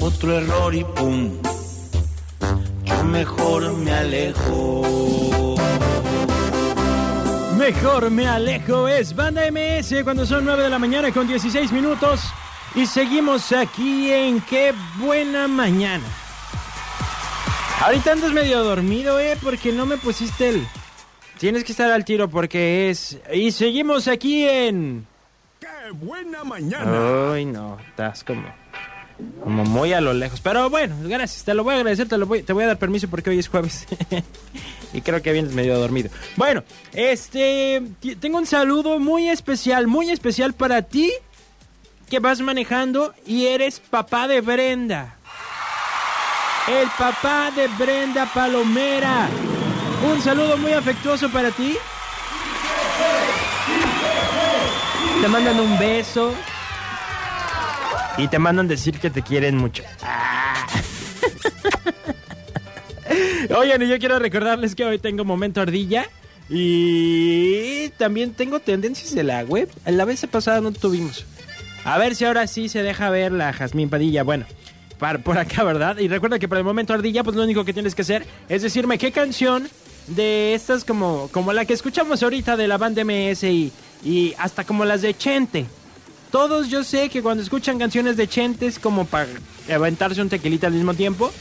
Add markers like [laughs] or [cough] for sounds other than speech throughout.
otro error y pum. Yo mejor me alejo. Mejor me alejo es Banda MS cuando son 9 de la mañana con 16 minutos. Y seguimos aquí en Qué buena mañana. Ahorita andas medio dormido, eh, porque no me pusiste el. Tienes que estar al tiro porque es. Y seguimos aquí en. ¡Qué buena mañana! Ay, no, estás como. Como muy a lo lejos. Pero bueno, gracias, te lo voy a agradecer, te, voy, te voy a dar permiso porque hoy es jueves. [laughs] y creo que vienes medio dormido. Bueno, este. Tengo un saludo muy especial, muy especial para ti que vas manejando y eres papá de Brenda. El papá de Brenda Palomera. Un saludo muy afectuoso para ti. Te mandan un beso. Y te mandan decir que te quieren mucho. [laughs] Oigan, y yo quiero recordarles que hoy tengo momento ardilla. Y también tengo tendencias de la web. La vez pasada no tuvimos. A ver si ahora sí se deja ver la Jazmín Padilla. Bueno, por acá, ¿verdad? Y recuerda que para el momento ardilla, pues lo único que tienes que hacer es decirme qué canción de estas como, como la que escuchamos ahorita de la banda MS y, y hasta como las de Chente. Todos yo sé que cuando escuchan canciones de Chente es como para aventarse un tequilita al mismo tiempo.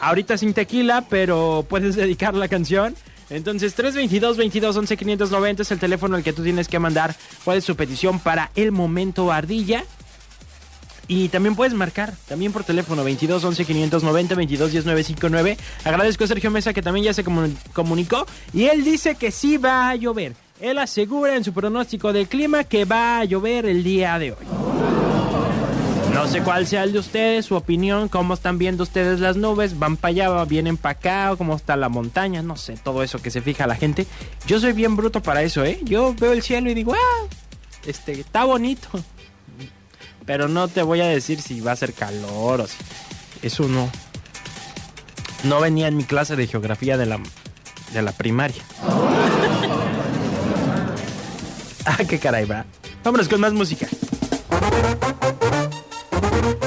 Ahorita sin tequila, pero puedes [laughs] dedicar la canción. Entonces 322 22 11 590 es el teléfono al que tú tienes que mandar cuál es su petición para el momento ardilla. Y también puedes marcar, también por teléfono 22 11 590 22 10 959. Agradezco a Sergio Mesa que también ya se comun- comunicó y él dice que sí va a llover. Él asegura en su pronóstico del clima que va a llover el día de hoy. No sé cuál sea el de ustedes, su opinión, cómo están viendo ustedes las nubes, van para allá, vienen para acá, cómo está la montaña, no sé, todo eso que se fija la gente. Yo soy bien bruto para eso, ¿eh? Yo veo el cielo y digo, ah, este, está bonito. Pero no te voy a decir si va a ser calor o si... Eso no. No venía en mi clase de geografía de la, de la primaria. Ah, qué caray, va. Vámonos con más música.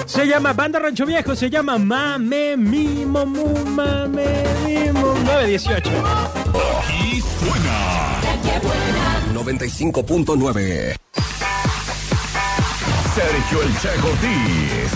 Se llama Banda Rancho Viejo, se llama Mame Mimo Mu Mame Mimo 918. Y suena 95.9. Sergio El Che Ortiz.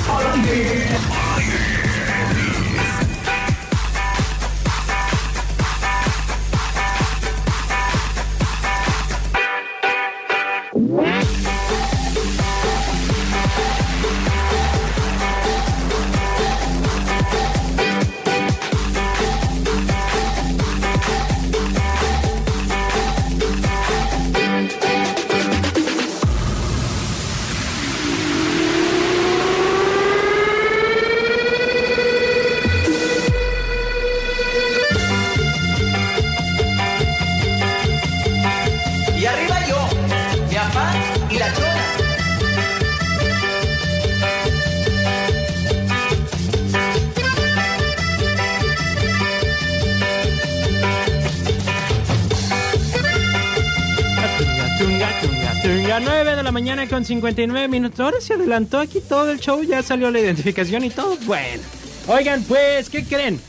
Tunga. 9 de la mañana con 59 minutos. Ahora se adelantó aquí todo el show, ya salió la identificación y todo. Bueno, oigan, pues, ¿qué creen?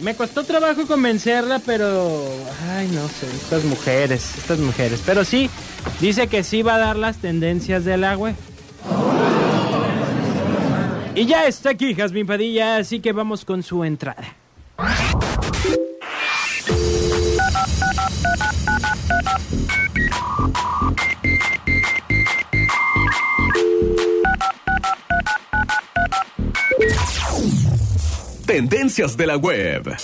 Me costó trabajo convencerla, pero. Ay, no sé, estas mujeres, estas mujeres. Pero sí, dice que sí va a dar las tendencias del agua. Y ya está aquí Jasmine Padilla, así que vamos con su entrada. Tendencias de la web.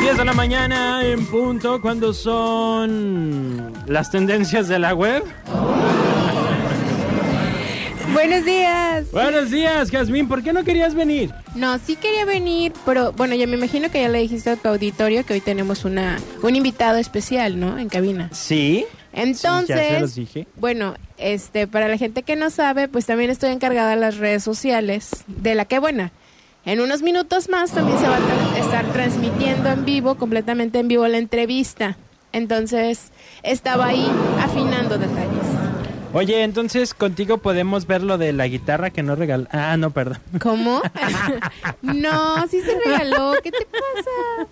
10 de la mañana en punto, cuando son las tendencias de la web. Buenos días. Buenos días, Jazmín, ¿por qué no querías venir? No, sí quería venir, pero bueno, ya me imagino que ya le dijiste a tu auditorio que hoy tenemos una un invitado especial, ¿no? En cabina. Sí. Entonces, Sí, ya se los dije. bueno, este, para la gente que no sabe, pues también estoy encargada de las redes sociales de la que buena. En unos minutos más también se va a estar transmitiendo en vivo, completamente en vivo la entrevista. Entonces, estaba ahí afinando detalles. Oye, entonces contigo podemos ver lo de la guitarra que no regaló. Ah, no, perdón. [laughs] ¿Cómo? [laughs] no, sí se regaló. ¿Qué te pasa?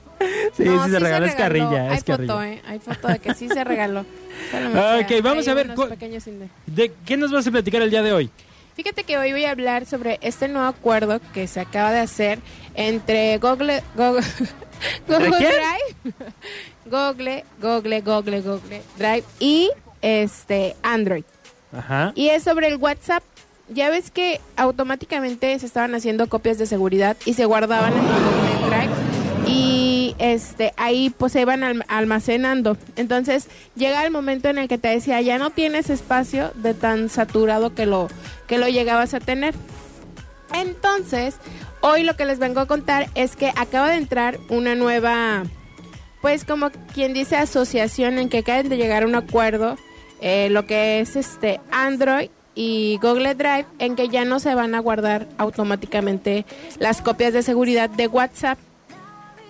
Sí, No, sí se regaló, es carrilla, Hay es carrilla. foto, ¿eh? Hay foto de que sí se regaló. Ok, vamos a ver ¿De qué nos vas a platicar el día de hoy? Fíjate que hoy voy a hablar sobre este nuevo acuerdo que se acaba de hacer entre Google, Google, [laughs] Google? Drive, Google, Google, Google, Google Drive y este Android. Ajá. Y es sobre el WhatsApp. Ya ves que automáticamente se estaban haciendo copias de seguridad y se guardaban en el Drive y este ahí pues se iban alm- almacenando. Entonces llega el momento en el que te decía ya no tienes espacio de tan saturado que lo que lo llegabas a tener. Entonces hoy lo que les vengo a contar es que acaba de entrar una nueva pues como quien dice asociación en que acaban de llegar a un acuerdo eh, lo que es este Android y Google Drive en que ya no se van a guardar automáticamente las copias de seguridad de WhatsApp.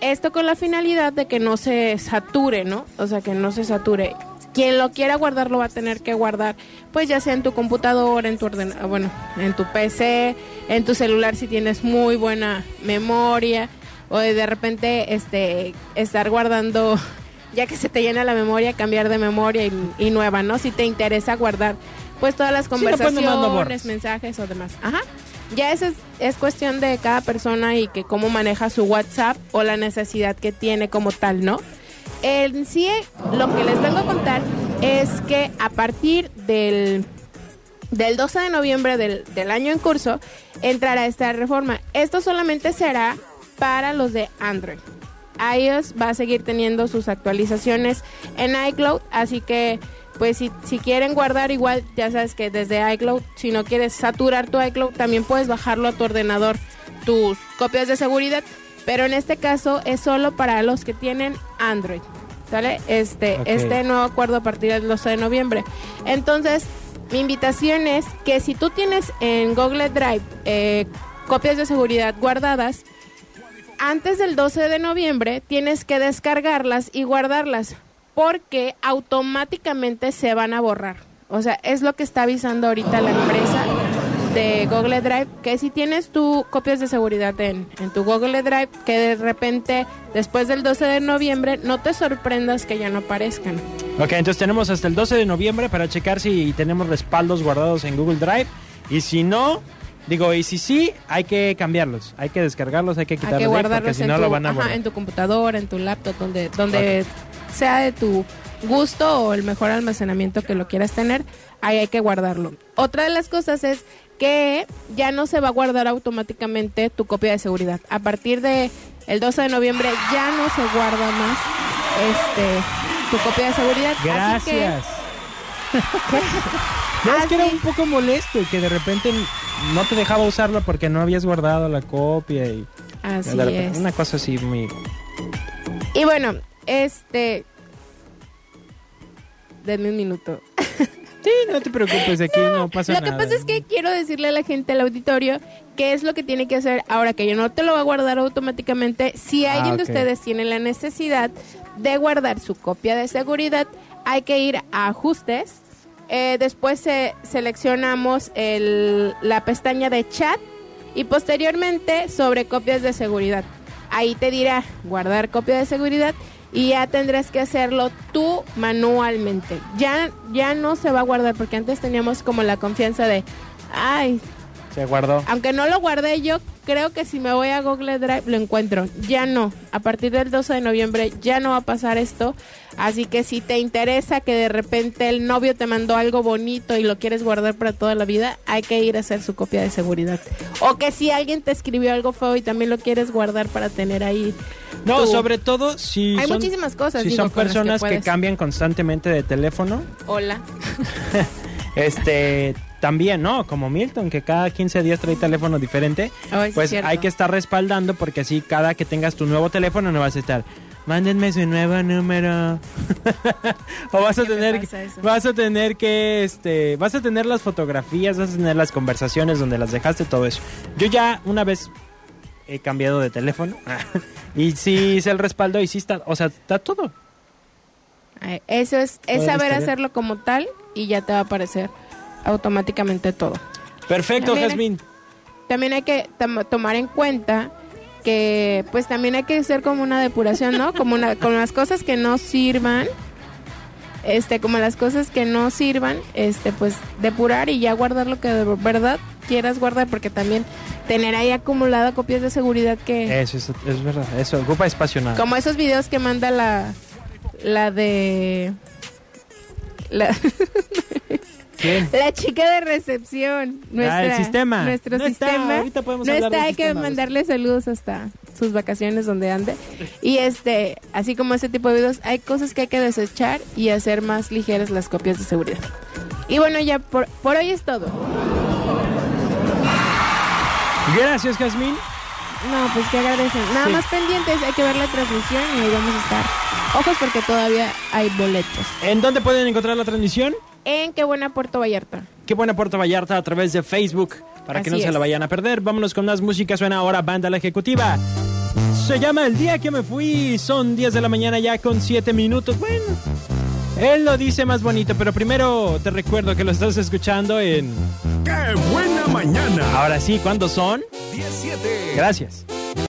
Esto con la finalidad de que no se sature, ¿no? O sea, que no se sature. Quien lo quiera guardar lo va a tener que guardar, pues ya sea en tu computadora, en tu ordenador, bueno, en tu PC, en tu celular si tienes muy buena memoria, o de repente este estar guardando ya que se te llena la memoria, cambiar de memoria y, y nueva, ¿no? Si te interesa guardar pues todas las Sí, no conversaciones, mensajes o demás. Ajá. Ya eso es, es cuestión de cada persona y que cómo maneja su WhatsApp o la necesidad que tiene como tal, ¿no? En sí, lo que les vengo a contar es que a partir del del 12 de noviembre del, del año en curso entrará esta reforma. Esto solamente será para los de Android. iOS va a seguir teniendo sus actualizaciones en iCloud, así que pues si, si quieren guardar igual, ya sabes que desde iCloud, si no quieres saturar tu iCloud, también puedes bajarlo a tu ordenador, tus copias de seguridad, pero en este caso es solo para los que tienen Android. ¿Sale? Este, este nuevo acuerdo a partir del 12 de noviembre. Entonces, mi invitación es que si tú tienes en Google Drive eh, copias de seguridad guardadas, antes del 12 de noviembre tienes que descargarlas y guardarlas porque automáticamente se van a borrar. O sea, es lo que está avisando ahorita la empresa de Google Drive, que si tienes tu copias de seguridad en, en tu Google Drive, que de repente después del 12 de noviembre no te sorprendas que ya no aparezcan. Ok, entonces tenemos hasta el 12 de noviembre para checar si tenemos respaldos guardados en Google Drive. Y si no, digo, y si sí, hay que cambiarlos. Hay que descargarlos, hay que Hay quitarlos que de ahí, porque guardarlos si en, no tu, lo van a ajá, en tu computadora, en tu laptop, donde, donde sea de tu gusto o el mejor almacenamiento que lo quieras tener, ahí hay que guardarlo. Otra de las cosas es que ya no se va a guardar automáticamente tu copia de seguridad. A partir de el 12 de noviembre ya no se guarda más este tu copia de seguridad. Así que- Gracias. [laughs] No, es que era un poco molesto y que de repente no te dejaba usarla porque no habías guardado la copia y así es. una cosa así muy Y bueno, este denme un minuto. [laughs] Sí, no te preocupes, aquí no, pasa Lo nada. que pasa es que quiero decirle a la gente al auditorio qué es lo que tiene que hacer ahora que yo no te lo va a guardar automáticamente. Si Ah, alguien de ustedes tiene la necesidad de guardar su copia de seguridad, hay que ir a ajustes. Eh, después se- seleccionamos el- la pestaña de chat y posteriormente sobre copias de seguridad. Ahí te dirá guardar copia de seguridad y ya tendrás que hacerlo tú manualmente. Ya, ya no se va a guardar porque antes teníamos como la confianza de, ay, Se guardó. aunque no lo guardé yo, creo que si me voy a Google Drive lo encuentro. Ya no. A partir del 12 de noviembre ya no va a pasar esto. Así que si te interesa que de repente el novio te mandó algo bonito y lo quieres guardar para toda la vida, hay que ir a hacer su copia de seguridad. O que si alguien te escribió algo feo y también lo quieres guardar para tener ahí. No, tu- sobre todo si Hay son, muchísimas cosas. si digo, son personas que, puedes. cambian constantemente de teléfono, Hola. [laughs] este también, ¿no? Como Milton, que cada 15 días trae teléfono diferente, pues hay que estar respaldando porque así cada que tengas tu nuevo teléfono no vas a estar, mándenme su nuevo número. [laughs] o vas a ¿Qué me tener vas a tener que este vas a tener las fotografías, vas a tener las conversaciones donde las dejaste todo eso. Yo ya una vez he cambiado de teléfono [laughs] y sí hice el respaldo y sí está, o sea, está todo. Eso es, es saber hacerlo como tal y ya te va a aparecer automáticamente todo. Perfecto. Jazmín. También hay que tom- tomar en cuenta que pues también hay que hacer como una depuración, ¿no? Como una, con las cosas que no sirvan, este, como las cosas que no sirvan, este, pues depurar y ya guardar lo que de verdad quieras guardar, porque también tener ahí acumulado copias de seguridad que... Eso es, es verdad. Eso ocupa espacio nada. Como esos videos que manda la, la de... La, [laughs] ¿Quién? [laughs] la chica de recepción. Nuestra, Ah, el sistema. Nuestro No está, sistema. ahorita podemos no está, hay que mandarle saludos hasta sus vacaciones donde ande. Y este, así como ese tipo de videos, hay cosas que hay que desechar y hacer más ligeras las copias de seguridad. Y bueno, ya por, por hoy es todo. Gracias, Jazmín. No, pues que agradecen. Nada Sí. más pendientes, hay que ver la transmisión y ahí vamos a estar. Ojos porque todavía hay boletos. ¿En dónde pueden encontrar la transmisión? En Qué Buena Puerto Vallarta. Qué buena Puerto Vallarta a través de Facebook para que no se la vayan a perder. Vámonos con más música. Suena ahora Banda La Ejecutiva. Se llama El Día que me fui. Son 10 de la mañana ya con 7 minutos. Bueno, él lo dice más bonito, pero primero te recuerdo que lo estás escuchando en... ¡Qué buena mañana! Ahora sí, ¿cuándo son? 17. Gracias.